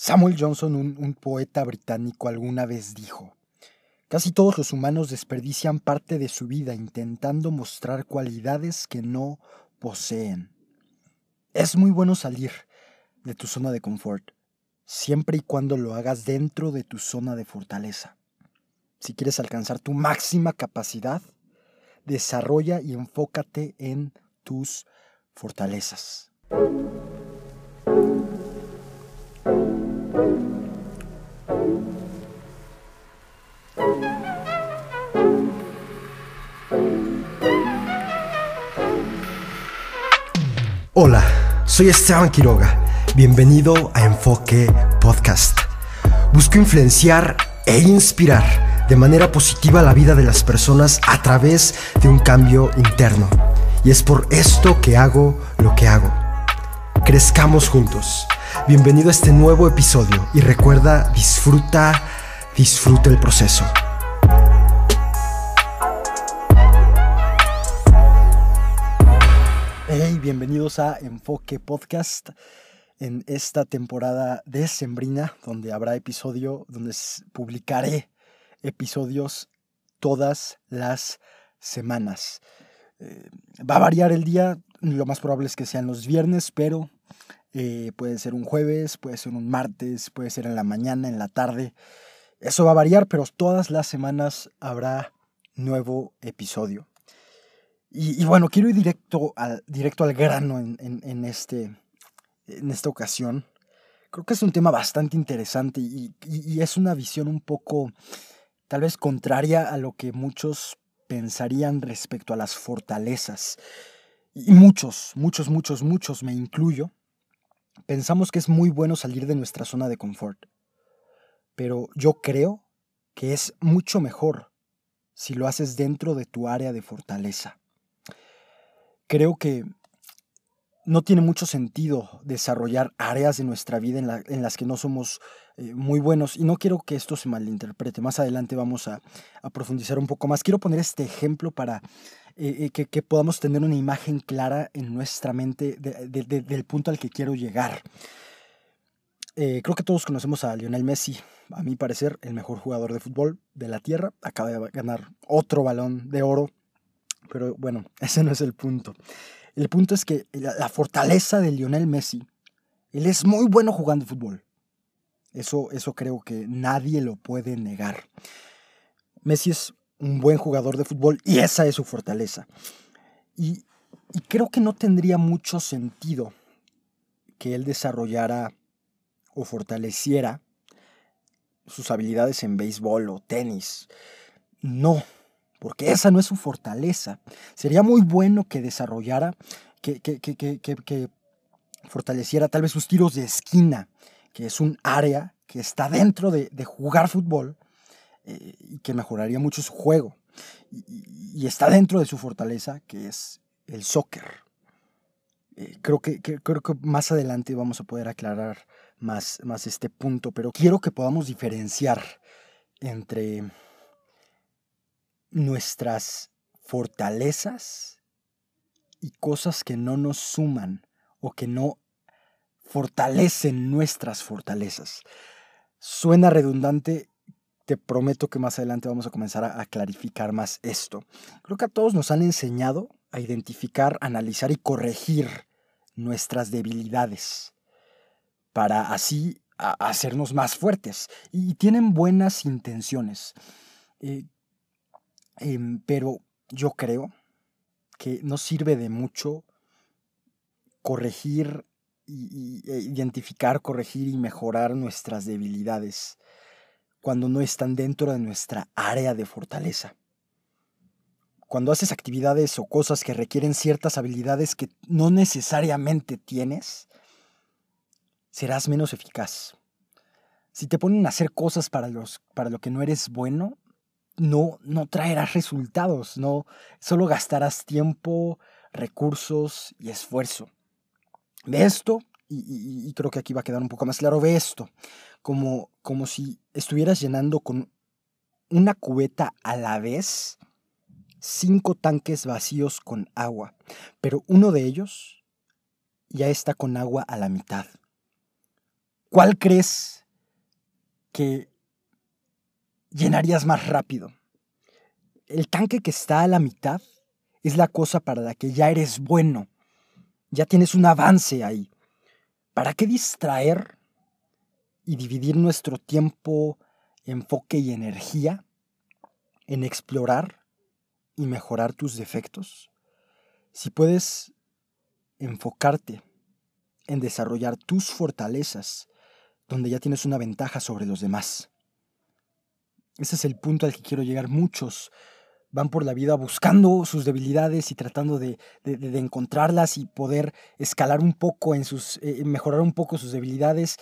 Samuel Johnson, un, poeta británico, alguna vez dijo, Casi todos los humanos desperdician parte de su vida intentando mostrar cualidades que no poseen. Es muy bueno salir de tu zona de confort, siempre y cuando lo hagas dentro de tu zona de fortaleza. Si quieres alcanzar tu máxima capacidad, desarrolla y enfócate en tus fortalezas. Hola, soy Esteban Quiroga. Bienvenido a Enfoque Podcast. Busco influenciar e inspirar de manera positiva la vida de las personas a través de un cambio interno. Y es por esto que hago lo que hago. Crezcamos juntos. Bienvenido a este nuevo episodio y recuerda, disfruta, disfruta el proceso. Hey, bienvenidos a Enfoque Podcast en esta temporada de Sembrina, donde habrá episodio, donde publicaré episodios todas las semanas. Eh, va a variar el día, lo más probable es que sean los viernes, pero eh, puede ser un jueves, puede ser un martes, puede ser en la mañana, en la tarde. Eso va a variar, pero todas las semanas habrá nuevo episodio. Y, bueno, quiero ir directo al, directo al grano en, este, en esta ocasión. Creo que es un tema bastante interesante y es una visión un poco, tal vez contraria a lo que muchos pensarían respecto a las fortalezas. Y muchos, muchos, muchos, muchos, me incluyo, pensamos que es muy bueno salir de nuestra zona de confort. Pero yo creo que es mucho mejor si lo haces dentro de tu área de fortaleza. Creo que no tiene mucho sentido desarrollar áreas de nuestra vida en, las que no somos eh, muy buenos. Y no quiero que esto se malinterprete. Más adelante vamos a, profundizar un poco más. Quiero poner este ejemplo para eh, eh, que, podamos tener una imagen clara en nuestra mente del punto al que quiero llegar. creo que todos conocemos a Lionel Messi, a mi parecer, el mejor jugador de fútbol de la Tierra. Acaba de ganar otro balón de oro. Pero bueno, ese no es el punto. El punto es que la, fortaleza de Lionel Messi, él es muy bueno jugando fútbol. Eso, eso creo que nadie lo puede negar. Messi es un buen jugador de fútbol y esa es su fortaleza. Y, y creo que no tendría mucho sentido que él desarrollara o fortaleciera sus habilidades en béisbol o tenis. No, porque esa no es su fortaleza. Sería muy bueno que desarrollara, que, que, fortaleciera tal vez sus tiros de esquina, que es un área que está dentro de, jugar fútbol eh, y que mejoraría mucho su juego. Y, está dentro de su fortaleza, que es el soccer. Eh, creo, que, creo que más adelante vamos a poder aclarar más, más este punto, pero quiero que podamos diferenciar entre nuestras fortalezas y cosas que no nos suman o que no fortalecen nuestras fortalezas. Suena redundante, te prometo que más adelante vamos a comenzar a, clarificar más esto. Creo que a todos nos han enseñado a identificar, analizar y corregir nuestras debilidades para así hacernos más fuertes. Y tienen buenas intenciones. Eh, Em, pero yo creo que no sirve de mucho corregir, y, e identificar, corregir y mejorar nuestras debilidades cuando no están dentro de nuestra área de fortaleza. Cuando haces actividades o cosas que requieren ciertas habilidades que no necesariamente tienes, serás menos eficaz. Si te ponen a hacer cosas para, los, para lo que no eres bueno, no, no traerás resultados, no, solo gastarás tiempo, recursos y esfuerzo. Ve esto, y, creo que aquí va a quedar un poco más claro, ve esto, como, como si estuvieras llenando con una cubeta a la vez cinco tanques vacíos con agua, pero uno de ellos ya está con agua a la mitad. ¿cuál crees que llenarías más rápido? El tanque que está a la mitad es la cosa para la que ya eres bueno, ya tienes un avance ahí. ¿Para qué distraer y dividir nuestro tiempo, enfoque y energía en explorar y mejorar tus defectos? Si puedes enfocarte en desarrollar tus fortalezas, donde ya tienes una ventaja sobre los demás. Ese es el punto al que quiero llegar. Muchos van por la vida buscando sus debilidades y tratando de, encontrarlas y poder escalar un poco en sus, eh, mejorar un poco sus debilidades.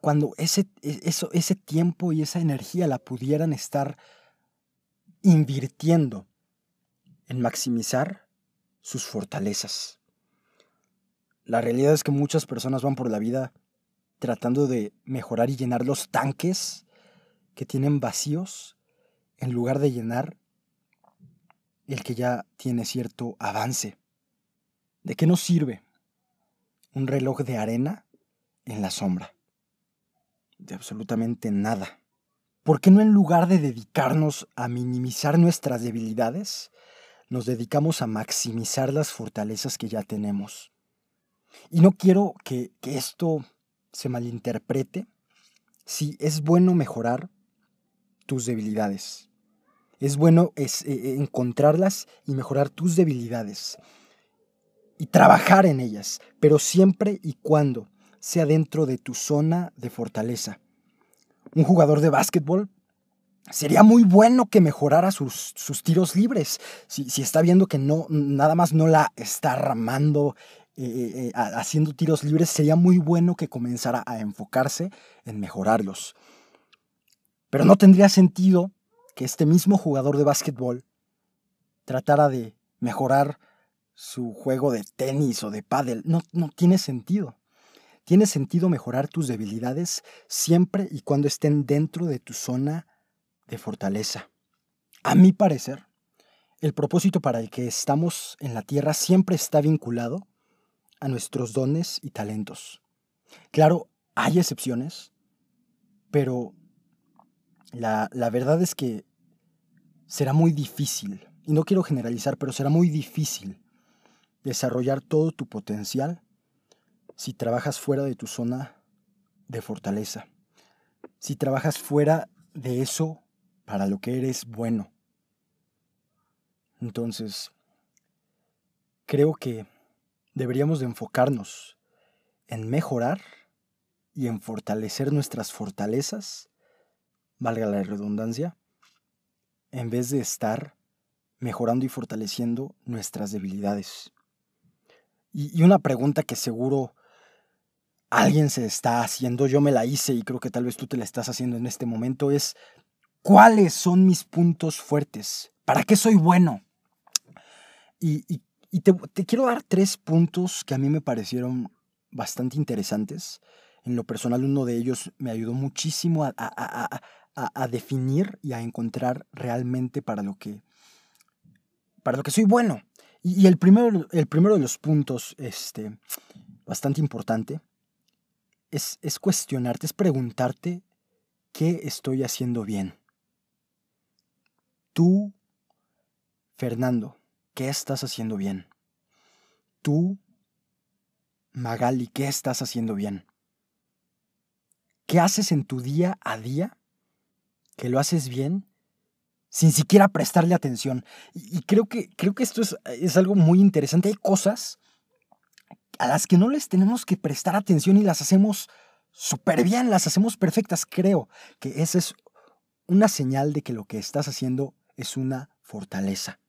Cuando ese, e, eso, ese tiempo y esa energía la pudieran estar invirtiendo en maximizar sus fortalezas. La realidad es que muchas personas van por la vida tratando de mejorar y llenar los tanques que tienen vacíos en lugar de llenar el que ya tiene cierto avance. ¿De qué nos sirve un reloj de arena en la sombra? De absolutamente nada. ¿Por qué no en lugar de dedicarnos a minimizar nuestras debilidades, nos dedicamos a maximizar las fortalezas que ya tenemos? Y no quiero que, esto se malinterprete. Sí, es bueno mejorar tus debilidades. Es bueno es, eh, eh, encontrarlas y mejorar tus debilidades. Y trabajar en ellas, pero siempre y cuando sea dentro de tu zona de fortaleza. Un jugador de básquetbol sería muy bueno que mejorara sus, tiros libres. Si, si, está viendo que no, nada más no la está ramando eh, eh, haciendo tiros libres, sería muy bueno que comenzara a enfocarse en mejorarlos. Pero no tendría sentido que este mismo jugador de básquetbol tratara de mejorar su juego de tenis o de pádel. No, no tiene sentido. Tiene sentido mejorar tus debilidades siempre y cuando estén dentro de tu zona de fortaleza. A mi parecer, el propósito para el que estamos en la Tierra siempre está vinculado a nuestros dones y talentos. Claro, hay excepciones, pero la, verdad es que será muy difícil, y no quiero generalizar, pero será muy difícil desarrollar todo tu potencial si trabajas fuera de tu zona de fortaleza, si trabajas fuera de eso para lo que eres bueno. Entonces, creo que deberíamos de enfocarnos en mejorar y en fortalecer nuestras fortalezas, valga la redundancia, en vez de estar mejorando y fortaleciendo nuestras debilidades. Y, una pregunta que seguro alguien se está haciendo, yo me la hice y creo que tal vez tú te la estás haciendo en este momento, es ¿cuáles son mis puntos fuertes? ¿Para qué soy bueno? Y, te, quiero dar tres puntos que a mí me parecieron bastante interesantes. En lo personal, uno de ellos me ayudó muchísimo a, definir y a encontrar realmente para lo que, para lo que soy bueno. Y, el, primero, el primero de los puntos, este, bastante importante, es, es cuestionarte, es preguntarte qué estoy haciendo bien. Tú, Fernando, ¿qué estás haciendo bien? Tú, Magali, ¿qué estás haciendo bien? ¿Qué haces en tu día a día que lo haces bien sin siquiera prestarle atención? Y, creo, que, creo que esto es, es algo muy interesante. Hay cosas a las que no les tenemos que prestar atención y las hacemos súper bien, las hacemos perfectas. Creo que esa es una señal de que lo que estás haciendo es una fortaleza.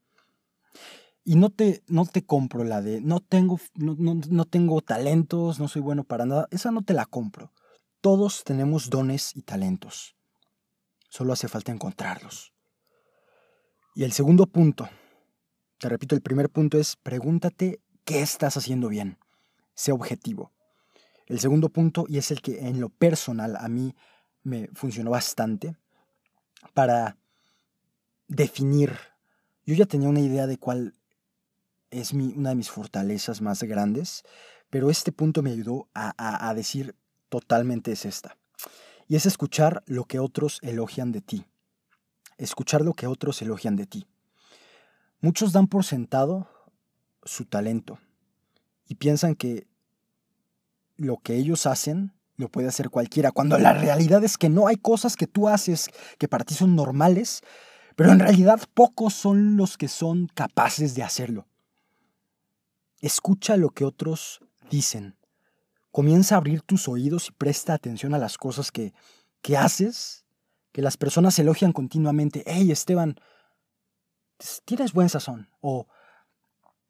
Y no te, no te compro la de no tengo, no, no, tengo talentos, no soy bueno para nada. Esa no te la compro. Todos tenemos dones y talentos. Solo hace falta encontrarlos. Y el segundo punto, te repito, el primer punto es pregúntate qué estás haciendo bien. Sé objetivo. El segundo punto, y es el que en lo personal a mí me funcionó bastante, para definir. Yo ya tenía una idea de cuál es una de mis fortalezas más grandes, pero este punto me ayudó a, decir totalmente es esta. Y es escuchar lo que otros elogian de ti. Escuchar lo que otros elogian de ti. Muchos dan por sentado su talento y piensan que lo que ellos hacen lo puede hacer cualquiera, cuando la realidad es que no hay cosas que tú haces que para ti son normales, pero en realidad pocos son los que son capaces de hacerlo. Escucha lo que otros dicen. Comienza a abrir tus oídos y presta atención a las cosas que, que haces, que las personas elogian continuamente. Hey, Esteban, tienes buen sazón. O,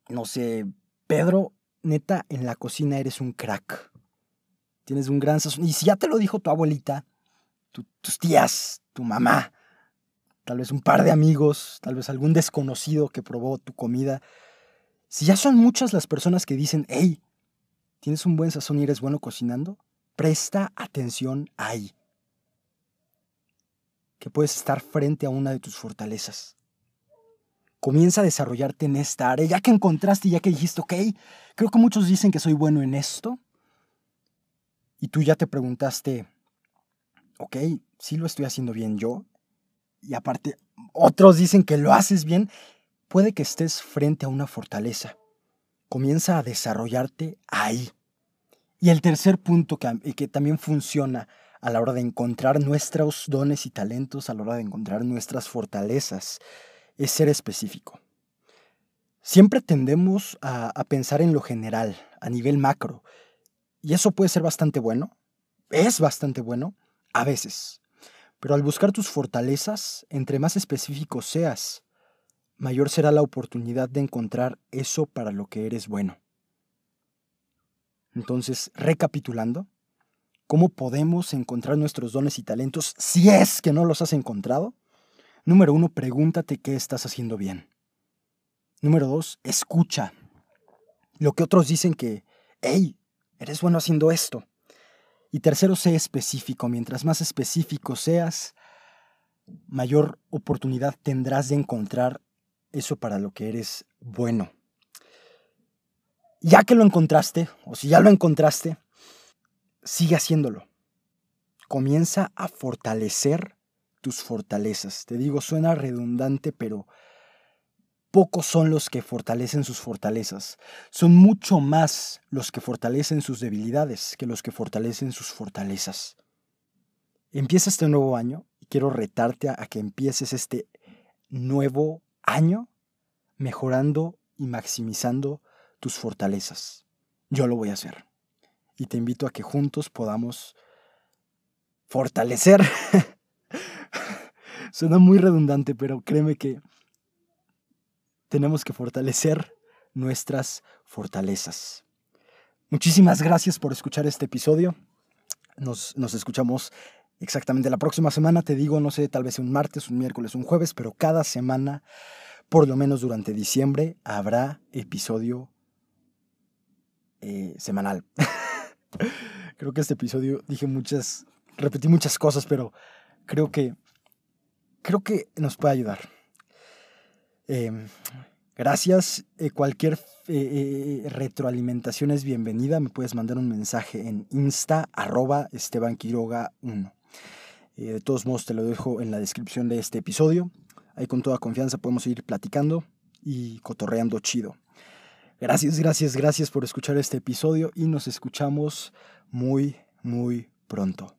no sé, Pedro, neta, en la cocina eres un crack. Tienes un gran sazón. Y si ya te lo dijo tu abuelita, tus tías, tu mamá, tal vez un par de amigos, tal vez algún desconocido que probó tu comida, si ya son muchas las personas que dicen, hey, tienes un buen sazón y eres bueno cocinando, presta atención ahí. Que puedes estar frente a una de tus fortalezas. Comienza a desarrollarte en esta área, ya que encontraste, ya que dijiste, ok, creo que muchos dicen que soy bueno en esto. Y tú ya te preguntaste, ok, sí lo estoy haciendo bien yo. Y aparte, otros dicen que lo haces bien. Puede que estés frente a una fortaleza. Comienza a desarrollarte ahí. Y el tercer punto que, que también funciona a la hora de encontrar nuestros dones y talentos, a la hora de encontrar nuestras fortalezas, es ser específico. Siempre tendemos a, a, pensar en lo general, a nivel macro, y eso puede ser bastante bueno, es bastante bueno, a veces. Pero al buscar tus fortalezas, entre más específico seas, mayor será la oportunidad de encontrar eso para lo que eres bueno. Entonces, recapitulando, ¿cómo podemos encontrar nuestros dones y talentos si es que no los has encontrado? Número uno, pregúntate qué estás haciendo bien. Número dos, escucha. Lo que otros dicen que, hey, eres bueno haciendo esto. Y tercero, sé específico. Mientras más específico seas, mayor oportunidad tendrás de encontrar eso para lo que eres bueno. Ya que lo encontraste, o si ya lo encontraste, sigue haciéndolo. Comienza a fortalecer tus fortalezas. Te digo, suena redundante, pero pocos son los que fortalecen sus fortalezas. Son mucho más los que fortalecen sus debilidades que los que fortalecen sus fortalezas. Empieza este nuevo año y quiero retarte a, que empieces este nuevo año mejorando y maximizando tus fortalezas. Yo lo voy a hacer. Y te invito a que juntos podamos fortalecer. Suena muy redundante, pero créeme que tenemos que fortalecer nuestras fortalezas. Muchísimas gracias por escuchar este episodio. Nos, nos, escuchamos exactamente la próxima semana, te digo, no sé, tal vez un martes, un miércoles, un jueves, pero cada semana, por lo menos durante diciembre, habrá episodio eh, semanal. creo que este episodio dije muchas, repetí muchas cosas, pero creo que, creo que nos puede ayudar. Eh, gracias. Eh, cualquier retroalimentación es bienvenida. Me puedes mandar un mensaje en insta arroba estebanquiroga1. Eh, de todos modos, te lo dejo en la descripción de este episodio. Ahí con toda confianza podemos ir platicando y cotorreando chido. Gracias, gracias, gracias por escuchar este episodio y nos escuchamos muy, muy pronto.